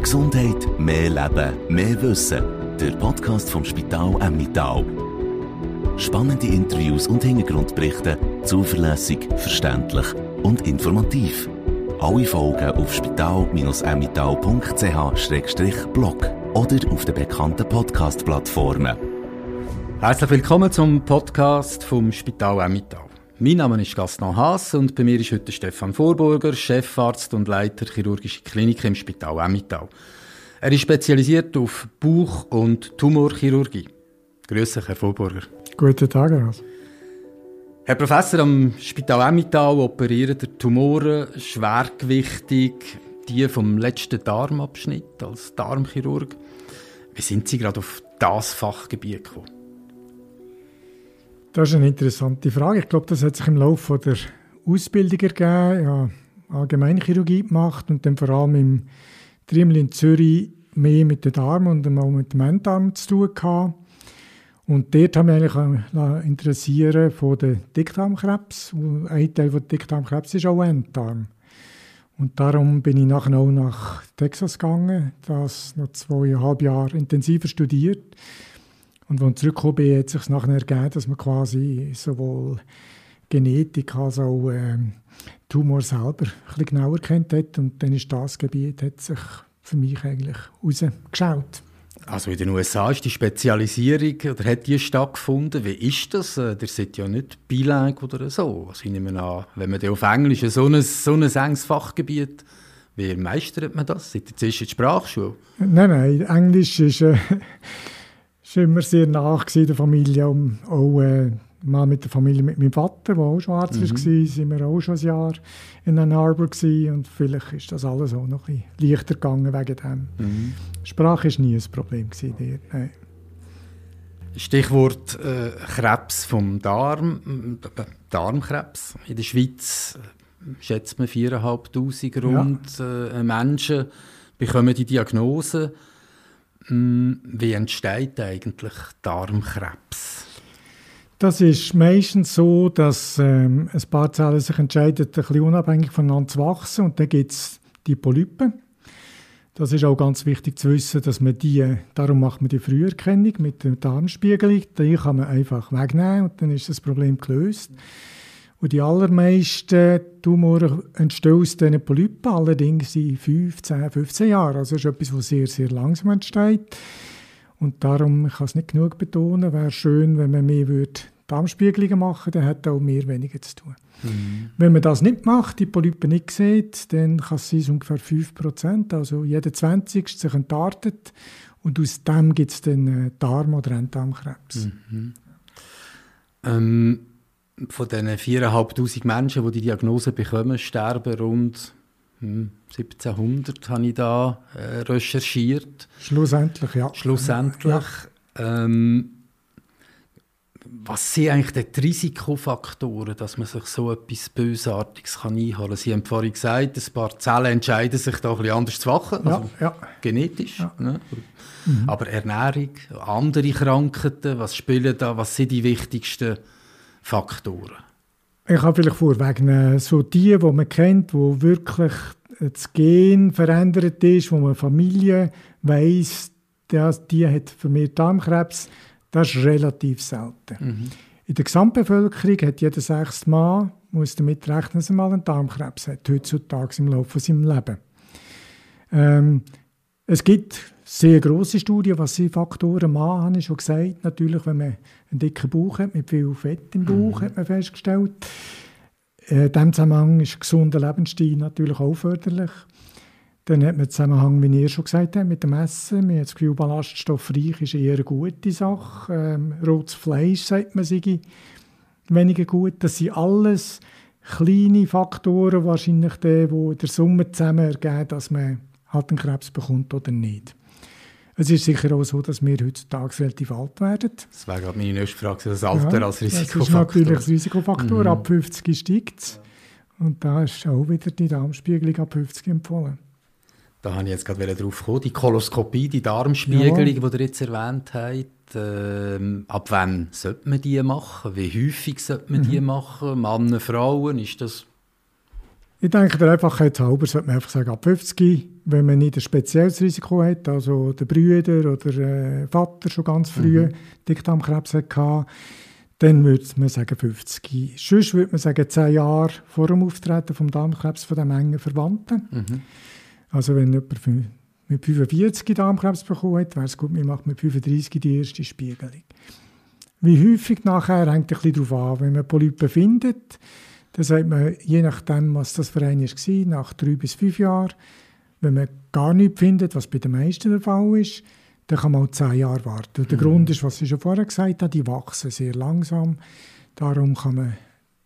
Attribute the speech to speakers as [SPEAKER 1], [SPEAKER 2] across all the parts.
[SPEAKER 1] Mehr Gesundheit, mehr Leben, mehr Wissen. Der Podcast vom Spital Emmental. Spannende Interviews und Hintergrundberichte, zuverlässig, verständlich und informativ. Alle Folgen auf spital-emmental.ch-blog oder auf den bekannten Podcast-Plattformen.
[SPEAKER 2] Herzlich willkommen zum Podcast vom Spital Emmental. Mein Name ist Gaston Haas und bei mir ist heute Stefan Vorburger, Chefarzt und Leiter chirurgische Klinik im Spital Emmental. Er ist spezialisiert auf Bauch- und Tumorchirurgie. Grüß dich, Herr Vorburger.
[SPEAKER 3] Guten Tag, Herr Haas.
[SPEAKER 2] Herr Professor, am Spital Emmental operieren der Tumoren schwergewichtig die vom letzten Darmabschnitt als Darmchirurg. Wie sind Sie gerade auf das Fachgebiet gekommen?
[SPEAKER 3] Das ist eine interessante Frage. Ich glaube, das hat sich im Laufe der Ausbildung ergeben. Ja, Allgemeinchirurgie gemacht und dann vor allem im Triemel in Zürich mehr mit den Darm und auch mit dem Enddarm zu tun gehabt. Und dort haben wir eigentlich interessieren von den Dickdarmkrebs. Ein Teil von Dickdarmkrebs ist auch Enddarm. Und darum bin ich nachher auch nach Texas gegangen, das noch zweieinhalb Jahre intensiver studiert. Und als ich zurückgekommen bin, hat sich nachher ergeben, dass man quasi sowohl Genetik als auch ähm, Tumor selber ein bisschen genauer kennt hat. Und dann ist das Gebiet hat sich für mich eigentlich rausgeschaut.
[SPEAKER 2] Also in den USA ist die Spezialisierung oder hat die stattgefunden? Wie ist das? Ihr seid ja nicht bilingue oder so. Also ich nehme an, wenn man auf Englisch so ein, so ein enges Fachgebiet, wie meistert man das? Seid ihr zuerst in der Sprachschule?
[SPEAKER 3] Nein, nein, Englisch ist... Äh, war immer sehr nach in der Familie. Und auch äh, mal mit der Familie, mit meinem Vater, der auch schon Arzt mhm. war, sind wir auch schon ein Jahr in Ann Arbor gewesen. Und vielleicht ist das alles auch noch ein bisschen leichter gegangen wegen dem. Mhm. Sprache war nie ein Problem gewesen dort, nein.
[SPEAKER 2] Stichwort äh, Krebs vom Darm, äh, Darmkrebs. In der Schweiz äh, schätzt man 4'500 rund ja. äh, Menschen bekommen die Diagnose. Hm, wie entsteht eigentlich Darmkrebs?
[SPEAKER 3] Das ist meistens so, dass ähm, ein paar Zellen sich entscheiden, ein bisschen unabhängig voneinander zu wachsen und dann gibt es die Polypen. Das ist auch ganz wichtig zu wissen, dass man die, darum macht man die Früherkennung mit der Darmspiegelung. Die kann man einfach wegnehmen und dann ist das Problem gelöst. Und die allermeisten Tumore entstehen aus diesen Polypen, allerdings in 5, 10, 15 Jahren. Also das ist etwas, was sehr, sehr langsam entsteht. Und darum, ich kann es nicht genug betonen, wäre schön, wenn man mehr würde Darmspiegelungen machen dann hat auch mehr weniger zu tun. Mhm. Wenn man das nicht macht, die Polypen nicht sieht, dann kann es sein, ungefähr 5%, also jeder 20. sich entartet und aus dem gibt es dann äh, Darm- oder Enddarmkrebs. Mhm.
[SPEAKER 2] Ähm von diesen 4'500 Menschen, die die Diagnose bekommen, sterben rund hm, 1700, habe ich da äh, recherchiert.
[SPEAKER 3] Schlussendlich, ja.
[SPEAKER 2] Schlussendlich. Ja. Ähm, was sind eigentlich die Risikofaktoren, dass man sich so etwas Bösartiges kann einholen kann? Sie haben vorhin gesagt, ein paar Zellen entscheiden sich da ein bisschen anders zu wachen, also ja, ja. genetisch. Ja. Ne? Mhm. Aber Ernährung, andere Krankheiten, was spielen da, was sind die wichtigsten Faktoren?
[SPEAKER 3] Ich kann vielleicht vorwegnehmen, so die, die man kennt, wo wirklich das Gen verändert ist, wo man Familie weiss, die hat vermehrt Darmkrebs, das ist relativ selten. Mhm. In der Gesamtbevölkerung hat jeder sechste Mann, muss damit rechnen, dass er mal einen Darmkrebs hat, heutzutage im Laufe seines Lebens. Ähm, es gibt sehr grosse Studien, was sind Faktoren machen, habe ich schon gesagt. Natürlich, wenn man einen dicken Bauch hat, mit viel Fett im Bauch, mhm. hat man festgestellt. Äh, in diesem Zusammenhang ist ein gesunder Lebensstil natürlich auch förderlich. Dann hat man den Zusammenhang, wie ihr schon gesagt habt, mit dem Essen. Man hat das Gefühl, ballaststoffreich ist eher eine gute Sache. Ähm, rotes Fleisch, sagt man, sei weniger gut. Das sind alles kleine Faktoren, wahrscheinlich die, die der Summe zusammen ergeben, dass man halt einen Krebs bekommt oder nicht. Es ist sicher auch so, dass wir heutzutage relativ alt werden.
[SPEAKER 2] Das wäre gerade meine nächste Frage, das Alter ja, als Risikofaktor.
[SPEAKER 3] Das ist natürlich das Risikofaktor. Mhm. Ab 50 steigt es. Und da ist auch wieder die Darmspiegelung ab 50 empfohlen.
[SPEAKER 2] Da habe ich jetzt gerade darauf gekommen. Die Koloskopie, die Darmspiegelung, ja. die ihr jetzt erwähnt habt. Äh, ab wann sollte man die machen? Wie häufig sollte man mhm. die machen? Männer, Frauen? Ist das
[SPEAKER 3] ich denke, der Einfachheit halber sollte man einfach sagen, ab 50, wenn man nicht ein spezielles Risiko hat, also der Brüder oder äh, Vater schon ganz früh mhm. Dickdarmkrebs hatte, dann würde man sagen 50. Sonst würde man sagen 10 Jahre vor dem Auftreten vom Darmkrebs von dem engen Verwandten. Mhm. Also wenn jemand mit 45 Darmkrebs bekommen hat, wäre es gut, man macht mit 35 die erste Spiegelung. Wie häufig nachher hängt ein bisschen darauf an. Wenn man Polypen findet, dann sagt man, je nachdem, was das für einen war, nach drei bis fünf Jahren, wenn man gar nichts findet, was bei den meisten der Fall ist, dann kann man auch zehn Jahre warten. Und der mhm. Grund ist, was ich schon vorher gesagt habe, die wachsen sehr langsam. Darum kann man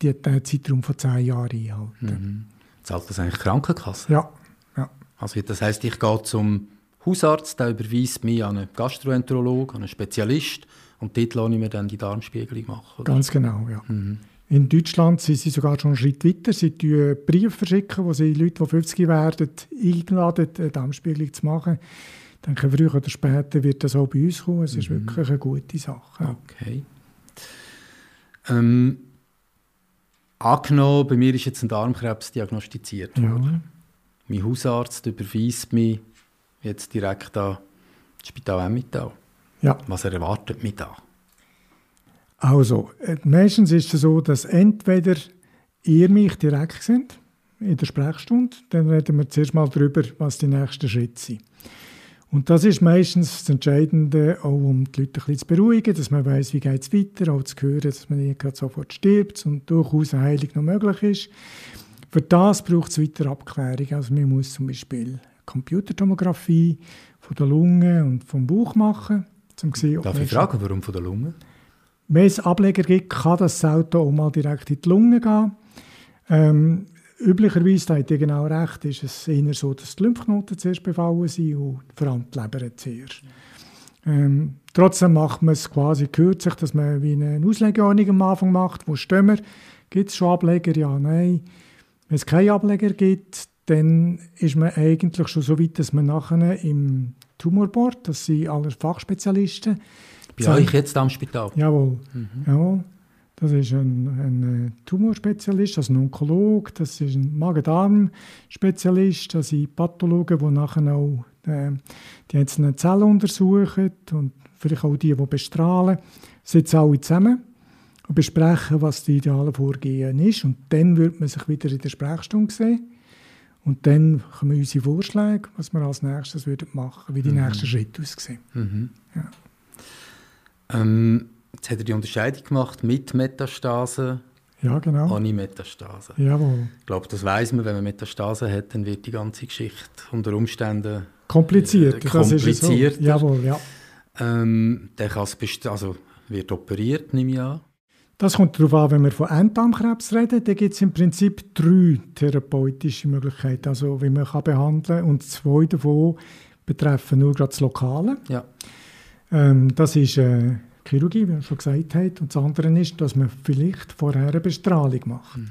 [SPEAKER 3] den Zeitraum von zehn Jahren einhalten. Mhm.
[SPEAKER 2] Zahlt das eigentlich Krankenkasse?
[SPEAKER 3] Ja. ja.
[SPEAKER 2] Also das heißt, ich gehe zum Hausarzt, der überweist mich an einen Gastroenterologen, an einen Spezialist und dort lasse ich mir dann die Darmspiegelung machen.
[SPEAKER 3] Oder? Ganz genau, ja. Mhm. In Deutschland sind sie sogar schon einen Schritt weiter. Sie verschicken Briefe, verschicken, wo sie Leute, die 50 werden, eingeladen, eine Darmspiegelung zu machen. Ich denke, früher oder später wird das auch bei uns kommen. Es ist mhm. wirklich eine gute Sache.
[SPEAKER 2] Okay. Ähm, angenommen, bei mir ist jetzt ein Darmkrebs diagnostiziert worden. Mein Hausarzt überweist mich jetzt direkt an das Spital Emmental. Ja. Was erwartet mich da?
[SPEAKER 3] Also, äh, meistens ist es so, dass entweder ihr mich direkt sind in der Sprechstunde, dann reden wir zuerst mal darüber, was die nächsten Schritte sind. Und das ist meistens das Entscheidende, auch um die Leute ein bisschen zu beruhigen, dass man weiß, wie geht es weiter, auch zu hören, dass man nicht gerade sofort stirbt und durchaus eine Heilung noch möglich ist. Für das braucht es weitere Abklärungen. Also man muss zum Beispiel Computertomographie von der Lunge und vom Bauch machen.
[SPEAKER 2] Um sehen, Darf ich fragen, warum von der Lunge?
[SPEAKER 3] Wenn es Ableger gibt, kann das Auto auch mal direkt in die Lunge gehen. Ähm, üblicherweise, da hat ihr genau recht, ist es eher so, dass die Lymphknoten zuerst befallen sind und vor allem die Leber zuerst. Ähm, trotzdem macht man es quasi kürzlich, dass man wie eine Auslegeordnung am Anfang macht. Wo stehen wir? Gibt es schon Ableger? Ja, nein. Wenn es keine Ableger gibt, dann ist man eigentlich schon so weit, dass man nachher im Tumorboard, das sind alle Fachspezialisten,
[SPEAKER 2] bei euch jetzt am Spital?
[SPEAKER 3] Jawohl. Mhm. jawohl. Das ist ein, ein Tumorspezialist, also ein Onkolog, das ist ein Magen-Darm-Spezialist, das sind Pathologen, die nachher auch äh, die einzelnen Zellen untersuchen und vielleicht auch die, die bestrahlen. Sitzen alle zusammen und besprechen, was die ideale Vorgehen ist. Und dann wird man sich wieder in der Sprechstunde sehen. Und dann kommen unsere Vorschläge, was wir als nächstes machen würden, wie die mhm. nächsten Schritte aussehen. Mhm. Ja.
[SPEAKER 2] Ähm, jetzt hat er die Unterscheidung gemacht mit Metastase.
[SPEAKER 3] Ja, genau.
[SPEAKER 2] Ohne Metastase.
[SPEAKER 3] Jawohl.
[SPEAKER 2] Ich glaube, das weiß man, wenn man Metastase hat, dann wird die ganze Geschichte unter Umständen
[SPEAKER 3] kompliziert.
[SPEAKER 2] Äh, kompliziert. So.
[SPEAKER 3] Jawohl, ja.
[SPEAKER 2] Ähm, der kann also wird operiert, nehme ich an.
[SPEAKER 3] Das kommt darauf an, wenn wir von Enddarmkrebs reden, dann gibt es im Prinzip drei therapeutische Möglichkeiten, also wie man kann behandeln kann. Und zwei davon betreffen nur gerade das Lokale.
[SPEAKER 2] Ja.
[SPEAKER 3] Ähm, das ist äh, Chirurgie, wie man schon gesagt hat. Und das andere ist, dass man vielleicht vorher eine Bestrahlung macht. Mhm.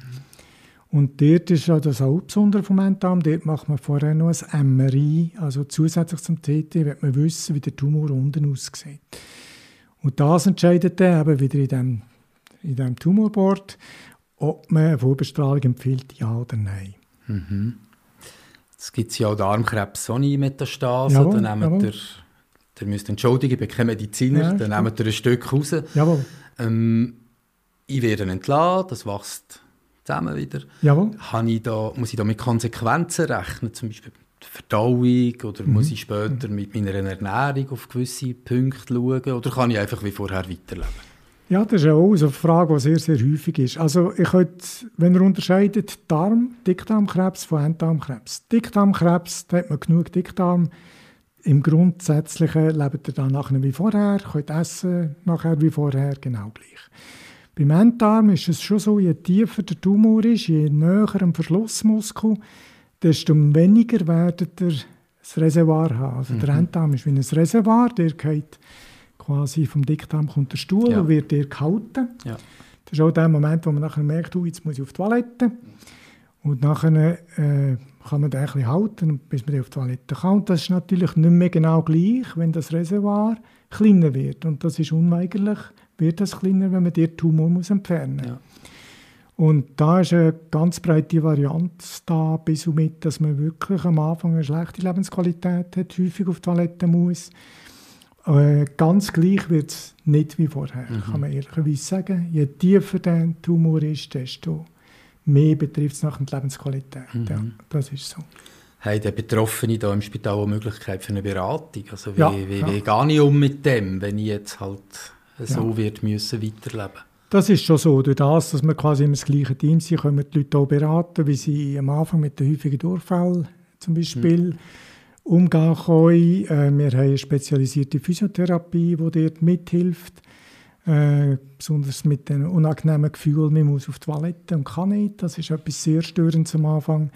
[SPEAKER 3] Und dort ist ja das Hauptbesondere vom Enddarm. Dort macht man vorher noch ein MRI, also zusätzlich zum TT, wird man wissen, wie der Tumor unten aussieht. Und das entscheidet dann eben wieder in dem, in dem Tumorboard, ob man eine Vorbestrahlung empfiehlt, ja oder nein.
[SPEAKER 2] Mhm. Jetzt gibt es ja auch Darmkrebs ohne Metastase. Jawohl, dann nehmen jawohl. Ihr müsst entschuldigen, ich bin kein Mediziner, ja, dann nehmt ihr ein Stück raus.
[SPEAKER 3] Jawohl.
[SPEAKER 2] Ähm, ich werde entlassen, das wächst zusammen wieder.
[SPEAKER 3] Jawohl.
[SPEAKER 2] ich da, muss ich da mit Konsequenzen rechnen, zum Beispiel Verdauung, oder mhm. muss ich später mit meiner Ernährung auf gewisse Punkte schauen, oder kann ich einfach wie vorher weiterleben?
[SPEAKER 3] Ja, das ist auch eine Frage, die sehr, sehr häufig ist. Also ich könnte, wenn ihr unterscheidet Darm, Dickdarmkrebs von Enddarmkrebs. Dickdarmkrebs, da hat man genug Dickdarm, im Grundsätzlichen lebt ihr dann nachher wie vorher, könnt essen nachher wie vorher, genau gleich. Beim Enddarm ist es schon so, je tiefer der Tumor ist, je näher am Verschlussmuskel, desto weniger werdet ihr das Reservoir haben. Also mhm. der Enddarm ist wie ein Reservoir, der geht quasi vom Dickdarm kommt der Stuhl ja. und wird dir gehalten.
[SPEAKER 2] Ja.
[SPEAKER 3] Das ist auch der Moment, wo man nachher merkt, oh, jetzt muss ich auf die Toilette. Und nachher äh, kann man den ein bisschen halten, bis man auf die Toilette kann. Und das ist natürlich nicht mehr genau gleich, wenn das Reservoir kleiner wird. Und das ist unweigerlich, wird das kleiner, wenn man den Tumor muss entfernen muss. Ja. Und da ist eine ganz breite Variante da, bis und mit, dass man wirklich am Anfang eine schlechte Lebensqualität hat, häufig auf die Toilette muss. Äh, ganz gleich wird es nicht wie vorher, mhm. kann man ehrlicherweise sagen. Je tiefer der Tumor ist, desto mehr betrifft es nach der Lebensqualität. Mhm. Ja, das ist so.
[SPEAKER 2] Haben die Betroffenen hier im Spital eine Möglichkeit für eine Beratung? Also wie, ja, wie, wie ja. gehe ich um mit dem, wenn ich jetzt halt so ja. wird müssen weiterleben
[SPEAKER 3] das ist schon so. Durch das, dass wir quasi im gleichen Team sind, können wir die Leute auch beraten, wie sie am Anfang mit den häufigen Durchfällen zum Beispiel mhm. umgehen können. Äh, wir haben eine spezialisierte Physiotherapie, die dort mithilft. Äh, besonders mit den unangenehmen Gefühlen, man muss auf die Toilette und kann nicht. Das ist etwas sehr Störendes am Anfang.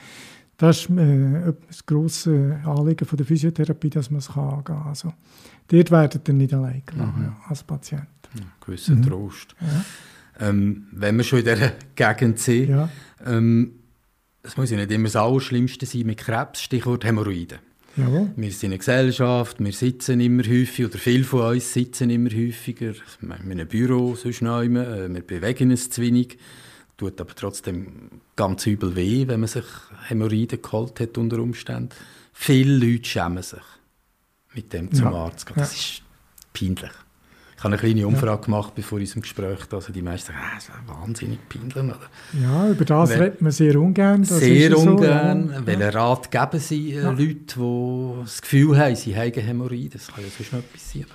[SPEAKER 3] Das ist äh, das grosse Anliegen von der Physiotherapie, dass man es angehen kann. Also, dort werdet ihr nicht allein gelassen, mhm. als Patient.
[SPEAKER 2] Ja, gewisser mhm. Trost. Ja. Ähm, wenn wir schon in dieser Gegend sind, ja. ähm, es muss ja nicht immer das Allerschlimmste sein mit Krebs, Stichwort Hämorrhoiden. Jawohl. Wir sind eine Gesellschaft, wir sitzen immer häufig, oder viele von uns sitzen immer häufiger, in einem Büro, sonst immer, äh, wir bewegen uns zu wenig tut aber trotzdem ganz übel weh, wenn man sich Hämorrhoiden geholt hat unter Umständen. Viele Leute schämen sich, mit dem zum ja. Arzt zu gehen. Das ja. ist peinlich. Ich habe eine kleine Umfrage ja. gemacht bevor unserem Gespräch. Also die meisten sagen, ah, das ist wahnsinnig peinlich. Oder?
[SPEAKER 3] Ja, über das Weil, redet man sehr ungern.
[SPEAKER 2] Das sehr ungern. So, ja. Welchen Rat geben Sie äh, Leuten, die das Gefühl haben, sie haben Hämorrhoiden? Das kann ja sonst noch passieren.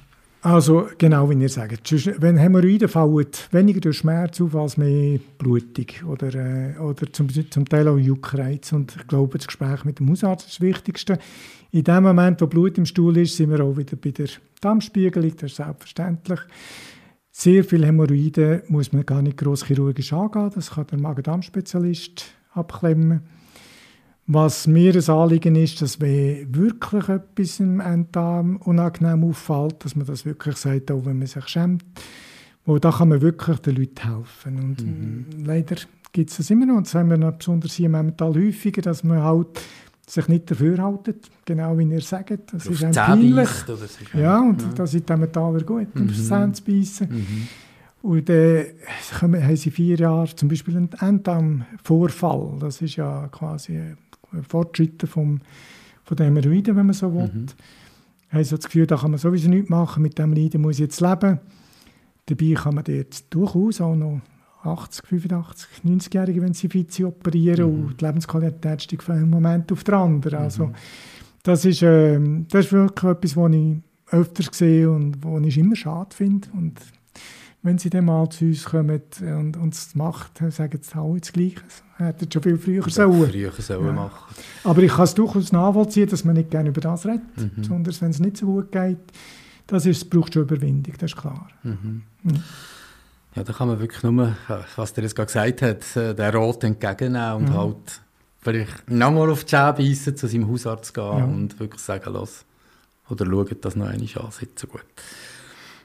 [SPEAKER 3] Also genau wie ihr sagt, wenn Hämorrhoiden fallen, weniger durch Schmerz auf als mehr Blutung oder, äh, oder zum, zum Teil auch Juckreiz. Und ich glaube, das Gespräch mit dem Hausarzt ist das Wichtigste. In dem Moment, wo Blut im Stuhl ist, sind wir auch wieder bei der Darmspiegelung, das ist selbstverständlich. Sehr viele Hämorrhoiden muss man gar nicht gross chirurgisch angehen, das kann der Magen-Darm-Spezialist abklemmen. Was mir ein Anliegen ist, dass wenn wirklich etwas im Enddarm unangenehm auffällt, dass man das wirklich sagt, auch wenn man sich schämt. Wo da kann man wirklich den Leuten helfen. Und mhm. leider gibt es das immer noch. Und das haben wir noch besonders hier momentan häufiger, dass man halt sich nicht dafür haltet, genau wie ihr sagt. Das ist ein peinlich. Ja, und ja. das ist dem Metaller gut, mhm. auf Zähne zu beißen. Mhm. Und dann äh, haben sie vier Jahre zum Beispiel einen Enddarm-Vorfall. Das ist ja quasi Fortschritte vom, von den Hämorrhoiden, wenn man so will. Mhm. Haben so das Gefühl, da kann man sowieso nichts machen, mit dem Hämorrhoiden muss ich jetzt leben. Dabei kann man dort durchaus auch noch 80, 85, 90-Jährige, wenn sie sind, operieren mhm. und die Lebensqualität steigt von einem Moment auf den anderen. Mhm. Also, das, ist, äh, das ist wirklich etwas, was ich öfters sehe und was ich immer schade finde. Und wenn sie dann mal zu uns kommen und uns macht, sagen sie alle das Gleiche. Hätten schon viel früher sollen.
[SPEAKER 2] Früher sollen ja. machen.
[SPEAKER 3] Aber ich kann es durchaus nachvollziehen, dass man nicht gerne über das redet, mhm. besonders wenn es nicht so gut geht. Das ist, braucht schon Überwindung, das ist klar. Mhm.
[SPEAKER 2] Mhm. Ja, da kann man wirklich nur, was der jetzt gerade gesagt hat, äh, den Rot entgegennehmen und mhm. halt vielleicht nochmal auf die Schäbe beißen, zu seinem Hausarzt gehen ja. und wirklich sagen, los, oder schaut das noch einmal an, sitzt gut.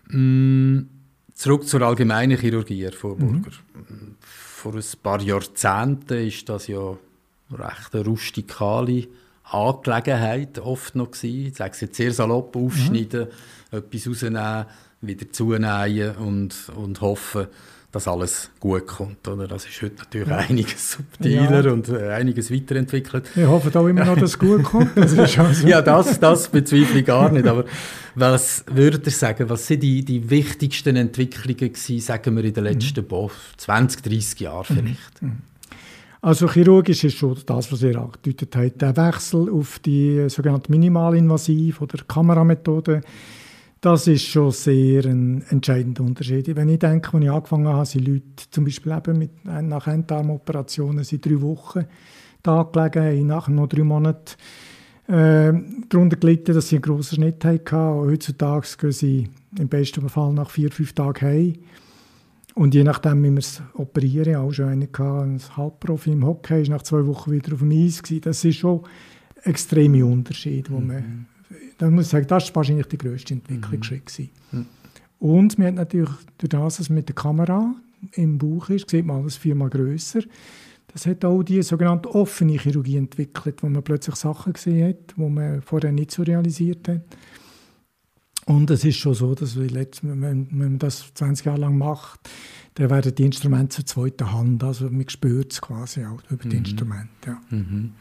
[SPEAKER 2] Mm. Zurück zur allgemeinen Chirurgie, Herr Vorburger. Mhm. Vor ein paar Jahrzehnten ist das ja recht eine rustikale Angelegenheit oft noch gewesen. Ich sage es jetzt sehr salopp, aufschneiden, mhm. etwas rausnehmen, wieder zunähen und, und hoffen, dass alles gut kommt. Oder? Das ist heute natürlich ja. einiges subtiler ja. und äh, einiges weiterentwickelt.
[SPEAKER 3] Ich hoffe auch immer noch, dass es gut kommt. Das
[SPEAKER 2] also ja, das, das bezweifle ich gar nicht. Aber was würdet ihr sagen, was sind die, die wichtigsten Entwicklungen gewesen, sagen wir, in den letzten mhm. 20, 30 Jahren vielleicht? Mhm.
[SPEAKER 3] Also chirurgisch ist schon das, was ihr angedeutet habt, der Wechsel auf die sogenannte Minimalinvasiv- oder Kameramethode das ist schon sehr ein entscheidender Unterschied. Wenn ich denke, als ich angefangen habe, sind Leute zum Beispiel eben mit, nach Enddarmoperationen seit drei Wochen da gelegen, haben nachher noch drei Monate äh, darunter gelitten, dass sie einen grossen Schnitt hatten. Heutzutage gehen sie im besten Fall nach vier, fünf Tagen heim. Und je nachdem, wie wir es operieren, auch schon einen gehabt, ein Halbprofi im Hockey, ist nach zwei Wochen wieder auf dem Eis gewesen. Das ist schon extreme Unterschied, wo mhm. man dann muss ich sagen, das war wahrscheinlich der grösste Entwicklungsschritt. Mhm. Und man hat natürlich durch das, was mit der Kamera im Bauch ist, sieht man alles viermal grösser. Das hat auch die sogenannte offene Chirurgie entwickelt, wo man plötzlich Sachen gesehen hat, die man vorher nicht so realisiert hat. Und es ist schon so, dass wenn, wenn man das 20 Jahre lang macht, dann werden die Instrumente zur zweiten Hand. Also man spürt es quasi auch über die mhm. Instrumente. Ja.
[SPEAKER 2] Mhm.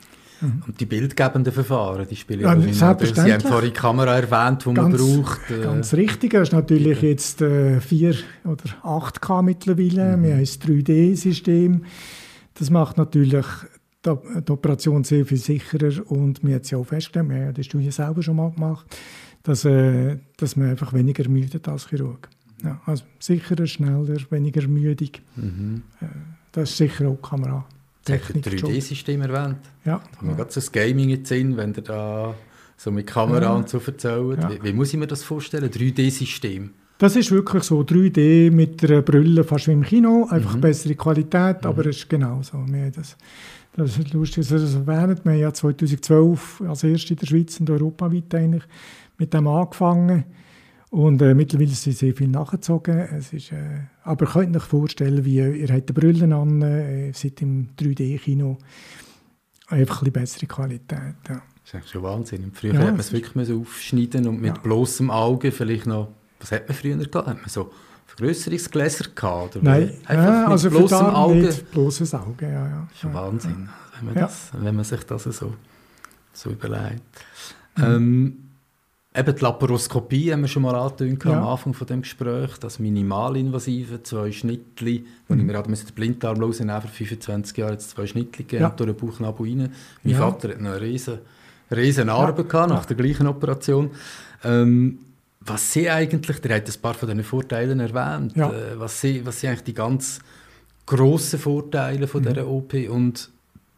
[SPEAKER 2] Mhm. Und die bildgebenden Verfahren, die spielen
[SPEAKER 3] ja, selbstverständlich.
[SPEAKER 2] Sie haben vorhin die Kamera erwähnt, die man braucht.
[SPEAKER 3] Äh, ganz richtig, das ist natürlich bitte. jetzt äh, 4 oder 8K mittlerweile. Mhm. Wir haben ein 3D-System. Das macht natürlich die, die, Operation sehr viel sicherer und wir haben es ja auch festgestellt, wir haben die Studie selber schon mal gemacht, dass, äh, dass man einfach weniger müde als Chirurg. Ja, also sicherer, schneller, weniger ermüdung. Mhm. Äh, das ist sicher auch Kamera.
[SPEAKER 2] Technik. 3D-System erwähnt.
[SPEAKER 3] Ja.
[SPEAKER 2] Da haben wir gerade so das Gaming jetzt in, wenn ihr da so mit Kamera ja. und so erzählt. Ja. Wie, wie, muss ich mir das vorstellen? 3D-System?
[SPEAKER 3] Das ist wirklich so 3D mit der Brille fast wie im Kino, einfach mhm. bessere Qualität, mhm. aber es ist genau so. Das, das ist lustig, dass ihr das erwähnt. Wir haben ja 2012 als erste in der Schweiz und europaweit eigentlich mit dem angefangen. Und äh, mittlerweile sind sehr viel nachgezogen. Es ist, äh, aber könnt euch vorstellen, wie ihr habt die Brillen an, äh, seid im 3D-Kino. Einfach ein bessere Qualität. Ja.
[SPEAKER 2] Das ist eigentlich schon Wahnsinn. früher ja, hat man es wirklich aufschneiden und mit ja. bloßem Auge vielleicht noch, was hat man früher gehabt? Hat man so Vergrößerungsgläser gehabt?
[SPEAKER 3] Oder Nein, ja, also mit bloßem Auge. Nicht bloßes Auge, ja. ja.
[SPEAKER 2] Das ist schon Wahnsinn, wenn man, das, wenn man sich das so, so überlegt. Mhm. Ähm, Eben die Laparoskopie haben wir schon mal angetönt ja. am Anfang von dem Gespräch, das minimalinvasive, zwei Schnittli, wo mhm. ich mir gerade den Blinddarm rausnehmen für 25 Jahre jetzt zwei Schnittli gegeben ja. durch den Bauchnabel rein. Mein ja. Vater hat noch eine riesen, riesen Narbe ja. gehabt, nach der gleichen Operation. Ähm, was sie eigentlich, der hat ein paar von diesen Vorteilen erwähnt, ja. äh, was, sie, was sind eigentlich die ganz grossen Vorteile von mhm. dieser OP und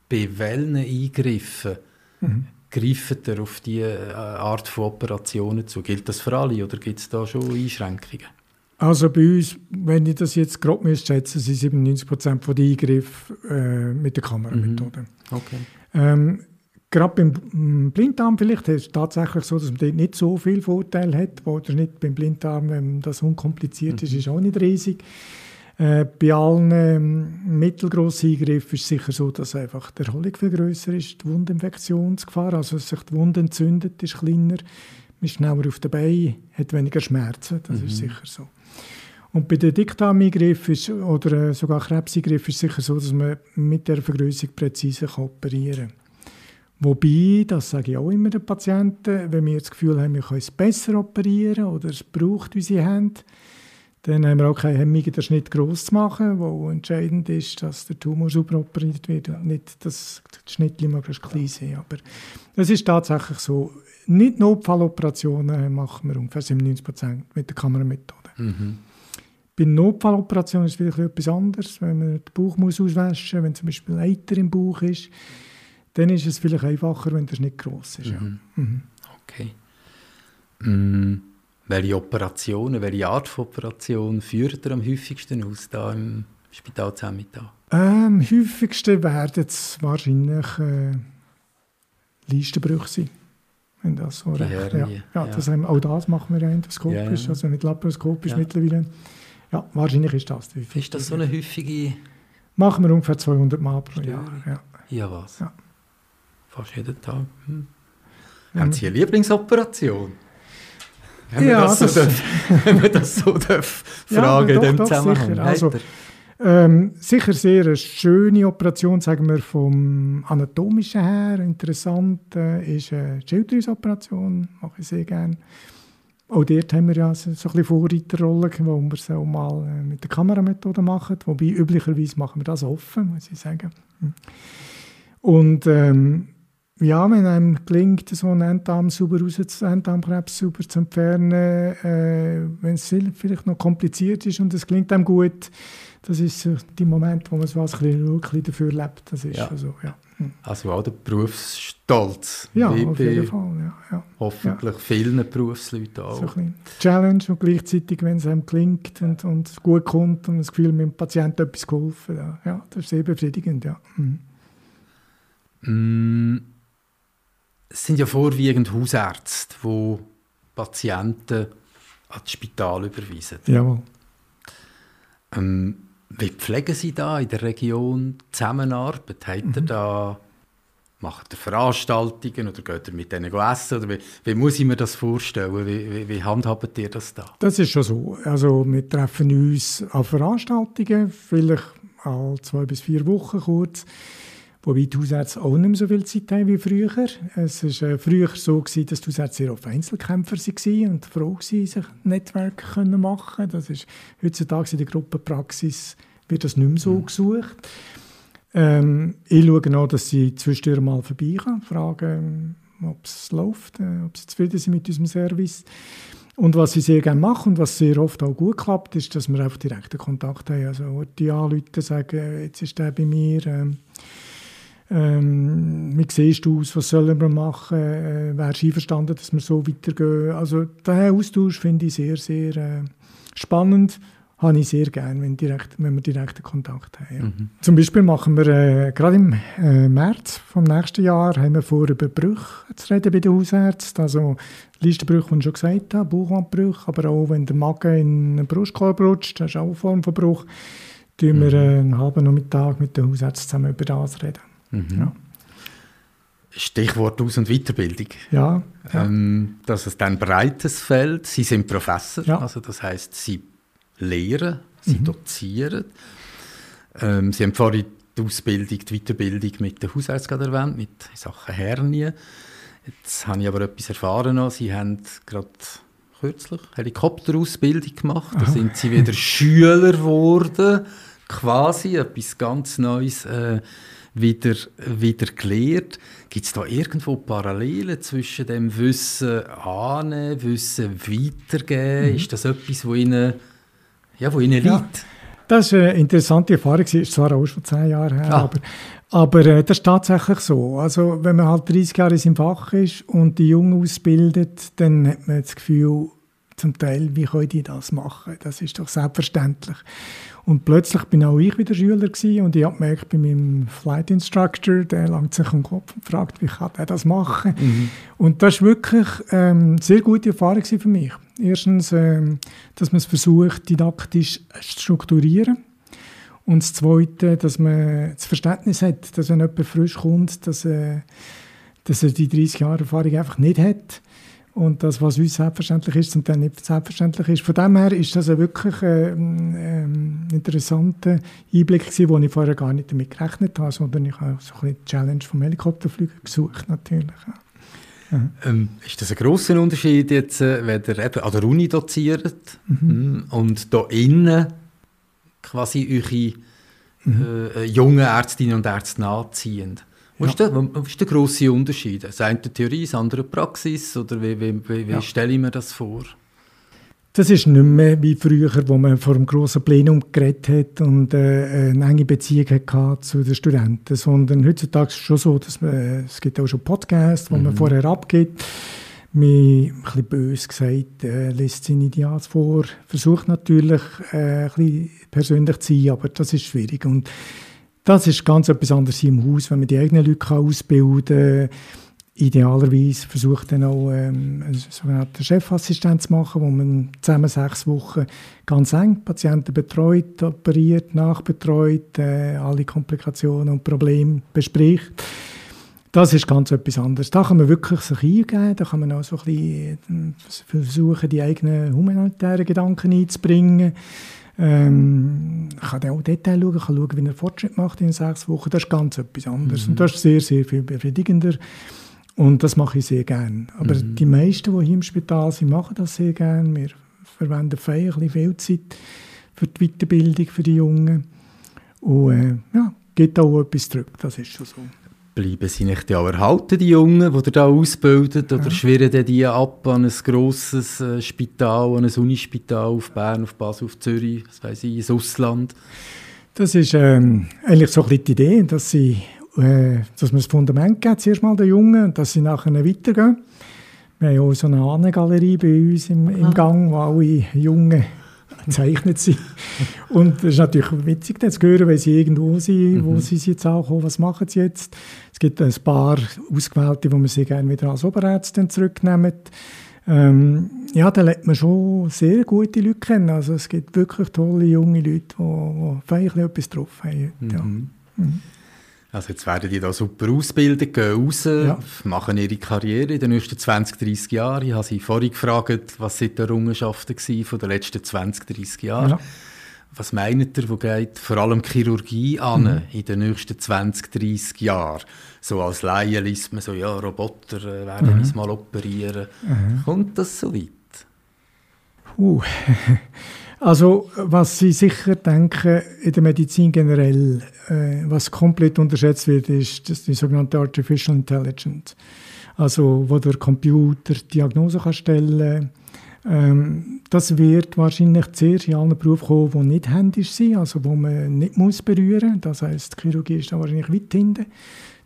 [SPEAKER 2] bei welchen Eingriffen mhm greift ihr auf diese äh, Art von Operationen zu? Gilt das für alle oder gibt es da schon Einschränkungen?
[SPEAKER 3] Also bei uns, wenn ich das jetzt grob schätze, sind 97 Prozent der Eingriffe äh, mit der Kameramethode. Mhm.
[SPEAKER 2] Okay.
[SPEAKER 3] Ähm, Gerade beim Blinddarm vielleicht ist es tatsächlich so, dass man dort nicht so viel Vorteil hat. Oder nicht beim Blinddarm, wenn das unkompliziert mhm. ist, ist auch nicht riesig. Äh, bei allen ähm, mittelgrossen Eingriffen ist es sicher so, dass einfach die Erholung viel grösser ist, die Wundinfektionsgefahr, also dass sich die Wunde entzündet, ist kleiner, man ist schneller auf den Beinen, hat weniger Schmerzen, das mhm. ist sicher so. Und bei den Dickdarmeingriffen oder äh, sogar Krebseingriffen ist es sicher so, dass man mit der Vergrößerung präzise operieren kann. Wobei, das sage ich auch immer den Patienten, wenn wir das Gefühl haben, wir können es besser operieren oder es braucht unsere Hände, dann haben wir auch keine Hemmung, den Schnitt gross zu machen, wo entscheidend ist, dass der Tumor super operiert wird und nicht, dass die Schnittchen möglichst klein sind. Aber es ist tatsächlich so, nicht Notfalloperationen machen wir ungefähr 97% mit der Kameramethode. Mhm. Bei Notfalloperationen ist es vielleicht etwas anderes. Wenn man den Bauch muss auswaschen muss, wenn zum Beispiel Eiter im Bauch ist, dann ist es vielleicht einfacher, wenn der Schnitt gross ist. Mhm. Ja. Mhm.
[SPEAKER 2] Okay. Mm. Welche Operationen, welche Art von Operation führt ihr am häufigsten aus da im Spital Zemmital?
[SPEAKER 3] Am häufigsten werden es wahrscheinlich äh, Leistenbrüche sein. Wenn das so recht, ja. Ja, das Haben, auch das machen wir ja endoskopisch, ja, also nicht laparoskopisch mittlerweile. Ja, wahrscheinlich ist das
[SPEAKER 2] die Ist das so eine häufige...
[SPEAKER 3] Machen wir ungefähr 200 Mal pro Jahr. Ja,
[SPEAKER 2] ja was? Ja. Fast jeden Tag. Hm. Haben Sie eine Lieblingsoperation? Wenn ja, das, das so darf, wenn man das so darf fragen ja, doch, in dem Zusammenhang.
[SPEAKER 3] Sicher. Also, ähm, sicher sehr eine schöne Operation, sagen wir vom anatomischen her. Interessant äh, ist eine Schilddrüsoperation, mache ich sehr gerne. Auch dort haben wir ja so, so ein bisschen Vorreiterrolle, wo wir es auch mal äh, mit der Kameramethode machen. Wobei üblicherweise machen wir das offen, muss ich sagen. Hm. Und ähm, ja, wenn einem gelingt, so einen Enddarm sauber raus, Enddarmkrebs sauber zu entfernen, äh, wenn es vielleicht noch kompliziert ist und es gelingt einem gut, das ist der Moment, wo man so ein bisschen dafür lebt. Das ist ja. so, ja.
[SPEAKER 2] Hm. Also auch der Berufsstolz.
[SPEAKER 3] Ja, auf jeden Fall. Ja, ja.
[SPEAKER 2] Hoffentlich ja. vielen Berufsleuten auch. So
[SPEAKER 3] ein Challenge und gleichzeitig, wenn es einem gelingt und, und gut kommt und das Gefühl, mit dem Patienten etwas geholfen, ja, ja das ist sehr befriedigend, ja. Mhm.
[SPEAKER 2] Mm es sind ja vorwiegend Hausärzte, die Patienten ans Spital überweisen.
[SPEAKER 3] Jawohl.
[SPEAKER 2] Ähm, wie pflegen Sie da in der Region Zusammenarbeit? Habt ihr mhm. da macht ihr Veranstaltungen oder geht ihr mit denen essen? Oder wie, wie muss ich mir das vorstellen? Wie, wie, wie handhabt ihr das da?
[SPEAKER 3] Das ist schon so. Also wir treffen uns an Veranstaltungen, vielleicht alle zwei bis vier Wochen kurz. Wobei die Hausärzte auch nicht mehr so viel Zeit haben wie früher. Es war äh, früher so, gewesen, dass die Hausärzte sehr oft Einzelkämpfer waren und froh waren, sich Netzwerke können machen Das ist heutzutage in der Gruppenpraxis wird das nicht mehr so mhm. gesucht. Ähm, ich schaue auch, dass sie zwischendurch mal vorbeikommen, fragen, ob es läuft, äh, ob sie zufrieden sind mit unserem Service. Und was sie sehr gerne machen und was sehr oft auch gut klappt, ist, dass wir einfach direkten Kontakt haben. Also die Leute sagen, jetzt ist der bei mir, ähm, ähm, wie siehst du aus, was sollen wir machen, äh, wärst du einverstanden, dass wir so weitergehen. Also der Austausch finde ich sehr, sehr äh, spannend habe ich sehr gerne, wenn, direkt, wenn wir direkten Kontakt haben. Ja. Mhm. Zum Beispiel machen wir äh, gerade im äh, März vom nächsten Jahr haben wir vor, über Brüche zu reden bei den Hausärzten. Also Listenbrüche, wie ich schon gesagt habe, Bauchwandbrüche, aber auch wenn der Magen in den Brustkorb rutscht, das ist auch eine Form von Bruch, mhm. wir äh, einen halben Nachmittag mit den Hausärzten zusammen über das reden. Mhm. Ja.
[SPEAKER 2] Stichwort Aus- und Weiterbildung.
[SPEAKER 3] Ja.
[SPEAKER 2] ja. Ähm, dass es dann breites Feld. Sie sind Professor, ja. also das heißt, Sie lehren, sie mhm. dozieren. Ähm, sie haben vorhin die Ausbildung, die Weiterbildung mit der Hausärzten erwähnt, mit Sachen Hernie. Jetzt habe ich aber etwas erfahren. Noch. Sie haben gerade kürzlich Helikopterausbildung gemacht. Da sind sie wieder Schüler geworden, quasi etwas ganz Neues äh, wieder, wieder gelernt. Gibt es da irgendwo Parallelen zwischen dem Wissen annehmen, Wissen weitergeben? Mhm. Ist das etwas, wo Ihnen ja, wo Ihnen ja. liegt.
[SPEAKER 3] Das war eine interessante Erfahrung, das ist zwar auch schon zehn Jahre her, ah. aber, aber äh, das ist tatsächlich so. Also wenn man halt 30 Jahre in seinem Fach ist und die Jungen ausbildet, dann hat man das Gefühl, zum Teil, wie können die das machen? Das ist doch selbstverständlich. Und plötzlich bin auch ich wieder Schüler gewesen und ich habe gemerkt, bei meinem Flight Instructor, der langt sich den Kopf und fragt, wie kann er das machen? Mhm. Und das war wirklich ähm, eine sehr gute Erfahrung für mich. Erstens, ähm, dass man es versucht, didaktisch zu strukturieren. Und das Zweite, dass man das Verständnis hat, dass wenn jemand frisch kommt, dass, äh, dass er die 30 Jahre Erfahrung einfach nicht hat und das, was uns selbstverständlich ist, zum Teil nicht selbstverständlich ist. Von dem her ist das ein wirklich äh, äh, interessanter Einblick gewesen, wo ich vorher gar nicht damit gerechnet habe, sondern ich habe so ein bisschen die Challenge vom Helikopterflügen gesucht natürlich.
[SPEAKER 2] Mhm. Ähm, ist das ein grosser Unterschied jetzt, äh, wenn ihr eben an der Uni doziert mhm. Hm, und da innen quasi eure mhm. äh, jungen Ärztinnen und Ärzte nachziehen? Was, ja. ist der, was ist der grosse Unterschied? Das eine Theorie, das andere Praxis? Oder wie, wie, wie, wie ja. stelle ich mir das vor?
[SPEAKER 3] Das ist nicht mehr wie früher, wo man vor einem grossen Plenum geredet hat und äh, eine enge Beziehung hatte zu den Studenten, sondern heutzutage ist es schon so, dass man, äh, es gibt auch schon Podcasts, wo mhm. man vorher abgibt. Man, ein bisschen böse gesagt, äh, lässt seine Ideals vor, versucht natürlich äh, ein bisschen persönlich zu sein, aber das ist schwierig. Und das ist ganz etwas anderes im Haus, wenn man die eigenen Leute ausbilden kann. Idealerweise versucht dann auch ähm, einen sogenannten Chefassistent zu machen, wo man zusammen sechs Wochen ganz eng Patienten betreut, operiert, nachbetreut, äh, alle Komplikationen und Probleme bespricht. Das ist ganz etwas anderes. Da kann man wirklich sich eingeben, da kann man auch so ein bisschen äh, versuchen, die eigenen humanitären Gedanken einzubringen. Ähm, ich kann auch Detail schauen, kann schauen, wie er Fortschritt macht in sechs Wochen. Das ist ganz etwas anderes. Mhm. Und das ist sehr, sehr viel befriedigender. Und das mache ich sehr gerne. Aber mhm. die meisten, die hier im Spital sind, machen das sehr gerne. Wir verwenden ein viel Zeit für die Weiterbildung für die Jungen. Und äh, ja, geht auch etwas zurück. Das ist schon so.
[SPEAKER 2] Bleiben sie nicht auch erhalten, die Jungen, die ihr da ausbildet? Oder ja. schwirren die ab an ein grosses äh, Spital, an ein Unispital auf Bern, auf Basel, auf Zürich, was weiß ich, ins Ausland?
[SPEAKER 3] Das ist ähm, eigentlich so ein bisschen die Idee, dass, sie, äh, dass man das Fundament gibt, zuerst mal den Jungen, und dass sie nachher weitergehen. Wir haben auch so eine Ahnengalerie bei uns im, im Gang, wo alle Jungen gezeichnet sind. Und das ist natürlich witzig, zu hören, wenn sie irgendwo sind, wo mhm. sie jetzt ankommen, was machen sie jetzt. Es gibt ein paar Ausgewählte, wo man sie gerne wieder als Oberärztin zurücknehmen. Ähm, ja, da lernt man schon sehr gute Leute kennen. Also es gibt wirklich tolle junge Leute, die, die etwas drauf haben. Mhm. Ja. Mhm.
[SPEAKER 2] Also jetzt werden die da super ausgebildet, gehen raus, ja. machen ihre Karriere in den nächsten 20, 30 Jahren. Ich habe sie vorhin gefragt, was sind die Errungenschaften von den letzten 20, 30 Jahren. Ja. Was meint ihr, wo geht vor allem Chirurgie an mhm. in den nächsten 20, 30 Jahren? So als Laie liest man so, ja, Roboter äh, werden mhm. uns mal operieren. Mhm. Kommt das so weit?
[SPEAKER 3] Uh. Also, was Sie sicher denken, in der Medizin generell, äh, was komplett unterschätzt wird, ist das die sogenannte Artificial Intelligence. Also, wo der Computer Diagnose kann stellen ähm, das wird wahrscheinlich zuerst in allen Berufen kommen, die nicht händisch sind, also wo man nicht muss berühren muss. Das die Chirurgie ist da wahrscheinlich weit hinten.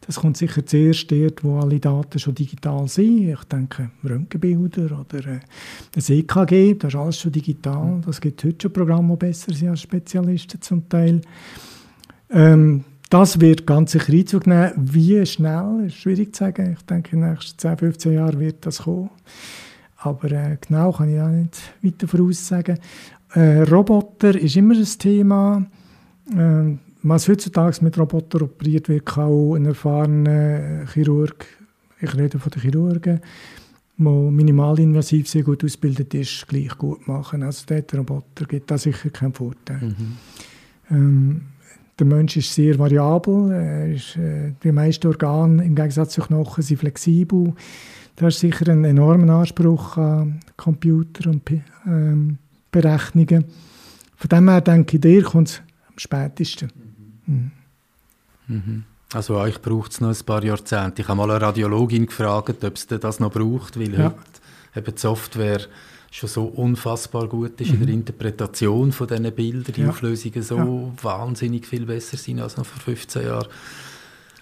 [SPEAKER 3] Das kommt sicher zuerst dort, wo alle Daten schon digital sind. Ich denke, Röntgenbilder oder äh, das EKG, das ist alles schon digital. Das gibt heute schon Programme, die besser sind als Spezialisten zum Teil. Ähm, das wird ganz sicher Einzug nehmen. Wie schnell, ist schwierig zu sagen. Ich denke, in den nächsten 10, 15 Jahren wird das kommen. Aber äh, genau kann ich auch nicht weiter voraussagen. Äh, Roboter ist immer ein Thema. Äh, was heutzutage mit Robotern operiert wird, kann auch ein erfahrener Chirurg, ich rede von den Chirurgen, der minimalinvasiv sehr gut ausgebildet ist, gleich gut machen. Also der Roboter gibt da sicher keinen Vorteil. Mhm. Ähm, der Mensch ist sehr variabel, ist, äh, die meisten Organe im Gegensatz zu Knochen sind flexibel. Da ist sicher ein enormer Anspruch an Computer und ähm, Berechnungen. Von dem her denke ich, der kommt es am spätesten.
[SPEAKER 2] Mhm. Also euch braucht es noch ein paar Jahrzehnte. Ich habe mal eine Radiologin gefragt, ob es das noch braucht, weil ja. heute eben die Software schon so unfassbar gut ist mhm. in der mhm. Interpretation von diesen Bildern, die ja. Auflösungen so ja. wahnsinnig viel besser sind als noch vor 15 Jahren.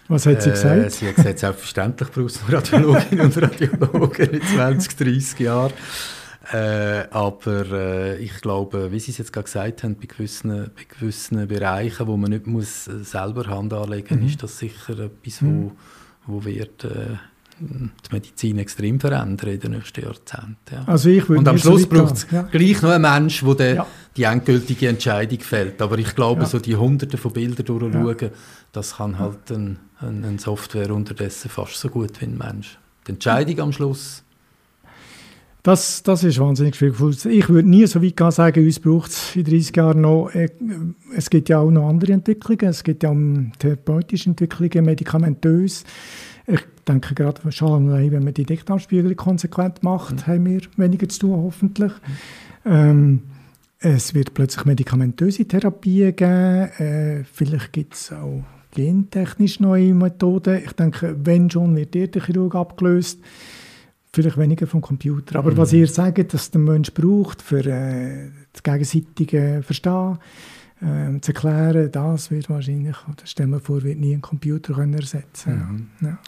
[SPEAKER 3] Was hat sie gesagt? Äh,
[SPEAKER 2] sie hat gesagt, selbstverständlich braucht es Radiologinnen und Radiologen in 20, 30 Jahren. Äh, aber äh, ich glaube, wie Sie es jetzt gerade gesagt haben, bei gewissen, bei gewissen Bereichen, wo man nicht muss äh, selber Hand anlegen muss, mhm. ist das sicher etwas, mhm. wo, wo wird äh, die Medizin extrem verändern in den nächsten Jahrzehnten. Ja.
[SPEAKER 3] Also ich
[SPEAKER 2] Und am Schluss braucht es ja. gleich noch einen Mensch, der ja. die endgültige Entscheidung fällt. Aber ich glaube, so die Hunderte von Bildern durchschauen, das kann halt eine ein Software unterdessen fast so gut wie ein Mensch. Die Entscheidung am Schluss
[SPEAKER 3] das, das ist wahnsinnig schwierig. Ich würde nie so weit gehen, sagen, uns braucht es in 30 Jahren noch. Äh, es gibt ja auch noch andere Entwicklungen. Es gibt ja um therapeutische Entwicklungen, medikamentös. Ich denke gerade schon, wenn man die Dickdarmspiegelung konsequent macht, mhm. haben wir weniger zu tun, hoffentlich. Mhm. Ähm, es wird plötzlich medikamentöse Therapien geben. Äh, vielleicht gibt es auch gentechnisch neue Methoden. Ich denke, wenn schon, wird der Chirurg abgelöst vielleicht weniger vom Computer. Aber mhm. was ihr sagt, dass der Mensch braucht für äh, das gegenseitige Verstehen, äh, zu erklären, das wird wahrscheinlich, oder stellen wir vor, wird nie ein Computer können ersetzen mhm. ja.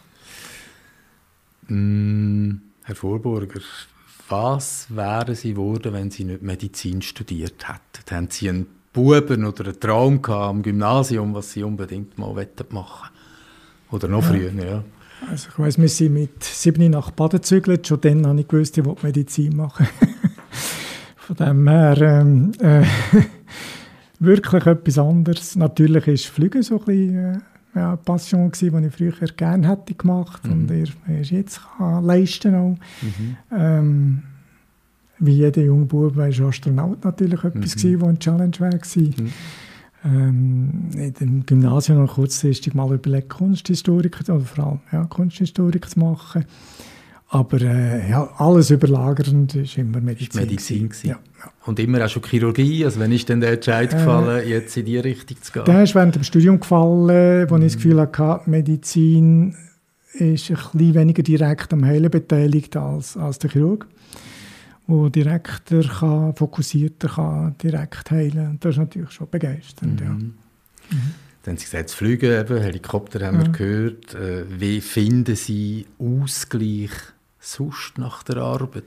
[SPEAKER 2] Mm, Herr Vorburger, was wären Sie geworden, wenn Sie nicht Medizin studiert hätten? Haben Sie einen Buben oder einen Traum gehabt am Gymnasium, was Sie unbedingt mal machen wollten? Oder noch früher, ja.
[SPEAKER 3] Also ich weiss, wir sind mit sieben nach Baden gezügelt. Schon dann habe ich gewusst, ich will Medizin machen. Von dem her ähm, äh, wirklich etwas anderes. Natürlich war Fliegen so ein bisschen äh, ja, eine Passion, gewesen, die ich früher gerne hätte gemacht mhm. und er, er jetzt kann leisten auch. Mhm. Ähm, wie jeder junge Bub war Astronaut natürlich etwas, mhm. gewesen, eine Challenge war. Mhm ähm, in dem Gymnasium noch kurzfristig mal überlegt, Kunsthistorik, oder vor allem ja, Kunsthistorik zu machen. Aber äh, ja, alles überlagernd ist immer Medizin.
[SPEAKER 2] Medizin ja, ja. Und immer auch schon Chirurgie. Also wenn ist denn der Entscheid äh, gefallen, jetzt in die Richtung zu gehen?
[SPEAKER 3] Der ist während dem Studium gefallen, wo mhm. ich das Gefühl hatte, Medizin ist ein bisschen weniger direkt am Heilen beteiligt als, als der Chirurg wo direkter kann, fokussierter kann, direkt heilen. Und das ist natürlich schon begeisternd. Mhm. Ja. Mhm.
[SPEAKER 2] Dann haben Sie gesagt, das Fliegen, eben, Helikopter haben ja. wir gehört. Äh, wie finden Sie Ausgleich sonst nach der Arbeit?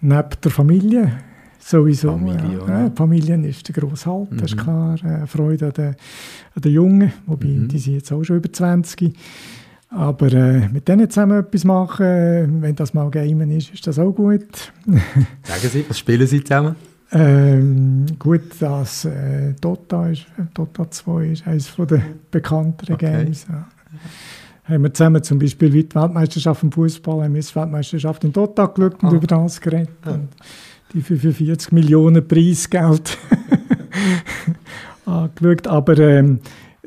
[SPEAKER 3] Neben der Familie sowieso. Familie, ja. Ja, Familien ist der grosse Halt, mhm. das ist mhm. klar. Äh, Freude an den, an den Jungen, wobei mhm. die sind jetzt auch schon über 20. Aber äh, mit denen zusammen etwas machen, wenn das mal Gamen ist, ist das auch gut.
[SPEAKER 2] Sagen Sie, was spielen Sie zusammen?
[SPEAKER 3] Ähm, gut, dass äh, Dota ist, Dota 2 ist eines der bekannteren
[SPEAKER 2] Okay.
[SPEAKER 3] Games. Ja. Haben wir zusammen zum Beispiel wie die Weltmeisterschaft im Fußball, haben wir die Weltmeisterschaft in Dota geschaut und
[SPEAKER 2] Ah.
[SPEAKER 3] über das geredet.
[SPEAKER 2] Ja.
[SPEAKER 3] Und die 45 Millionen Preisgeld angeschaut. Aber ähm,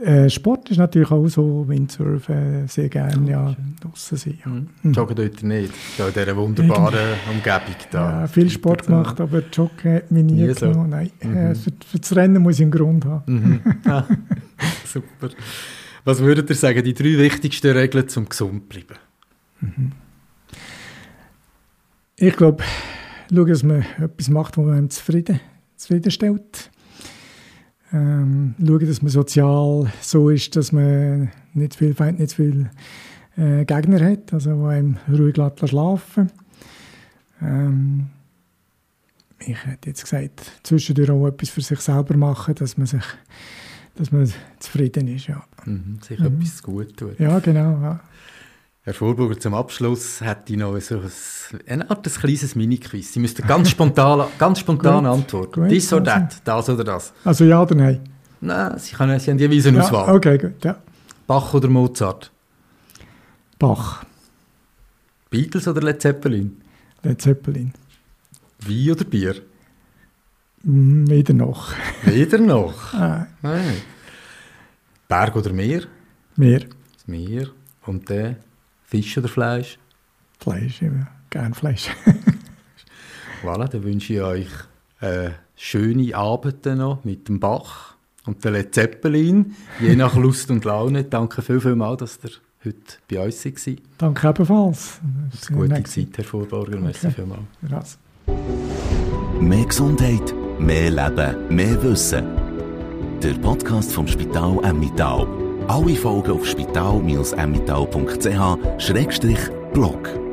[SPEAKER 3] äh, Sport ist natürlich auch so, Windsurfen, sehr gerne ja, draussen sein. Ja.
[SPEAKER 2] Mhm. Joggen dort nicht. Da in dieser wunderbaren Umgebung da.
[SPEAKER 3] Ja, viel Sport gemacht, aber Joggen hat mich nie,
[SPEAKER 2] Nie so.
[SPEAKER 3] genommen. Nein,
[SPEAKER 2] Mhm.
[SPEAKER 3] äh, für, für das Rennen muss ich einen Grund haben.
[SPEAKER 2] Mhm. Ah, super. Was würdet ihr sagen, die drei wichtigsten Regeln zum gesund bleiben?
[SPEAKER 3] Ich glaube, schauen, dass man etwas macht, wo man einem zufrieden, zufriedenstellt. Ähm, schauen, dass man sozial so ist, dass man nicht viel Feind, nicht viel äh, Gegner hat, also wo einem ruhig schlafen ähm, Ich hätte jetzt gesagt, zwischendurch auch etwas für sich selber machen, dass man sich dass man zufrieden ist. Ja,
[SPEAKER 2] Mhm. Sich
[SPEAKER 3] Mhm.
[SPEAKER 2] etwas gut tut.
[SPEAKER 3] ja genau. Ja.
[SPEAKER 2] Herr Vorburger, zum Abschluss hätte ich noch so ein, eine Art ein kleines Mini-Quiz. Sie müssten ganz spontan, ganz spontan antworten. Dies oder das, das oder das.
[SPEAKER 3] Also ja oder nein?
[SPEAKER 2] Nein, Sie, können, Sie haben jeweils eine
[SPEAKER 3] Ja,
[SPEAKER 2] Auswahl.
[SPEAKER 3] okay, gut. Ja.
[SPEAKER 2] Bach oder Mozart?
[SPEAKER 3] Bach,
[SPEAKER 2] Beatles oder Led Zeppelin?
[SPEAKER 3] Led Zeppelin.
[SPEAKER 2] Wein oder Bier?
[SPEAKER 3] Mm, Weder noch.
[SPEAKER 2] Weder noch.
[SPEAKER 3] Ah,
[SPEAKER 2] Nein. Berg oder Meer?
[SPEAKER 3] mehr
[SPEAKER 2] Das Meer. Und der Fisch oder Fleisch?
[SPEAKER 3] Fleisch, immer. Gern Fleisch.
[SPEAKER 2] Voilà, dann wünsche ich euch äh, schöne Abende noch mit dem Bach und der Led Zeppelin, je nach Lust und Laune. Danke viel, viel mal, dass ihr heute bei uns seid.
[SPEAKER 3] Danke ebenfalls.
[SPEAKER 2] Gute Zeit, Herr Vorborger. Merci
[SPEAKER 3] Okay.
[SPEAKER 2] vielmals.
[SPEAKER 1] Mehr Gesundheit, mehr Leben, mehr Wissen. Der Podcast vom Spital Emmittal. Alle Folgen auf spital-emmittal.ch-blog.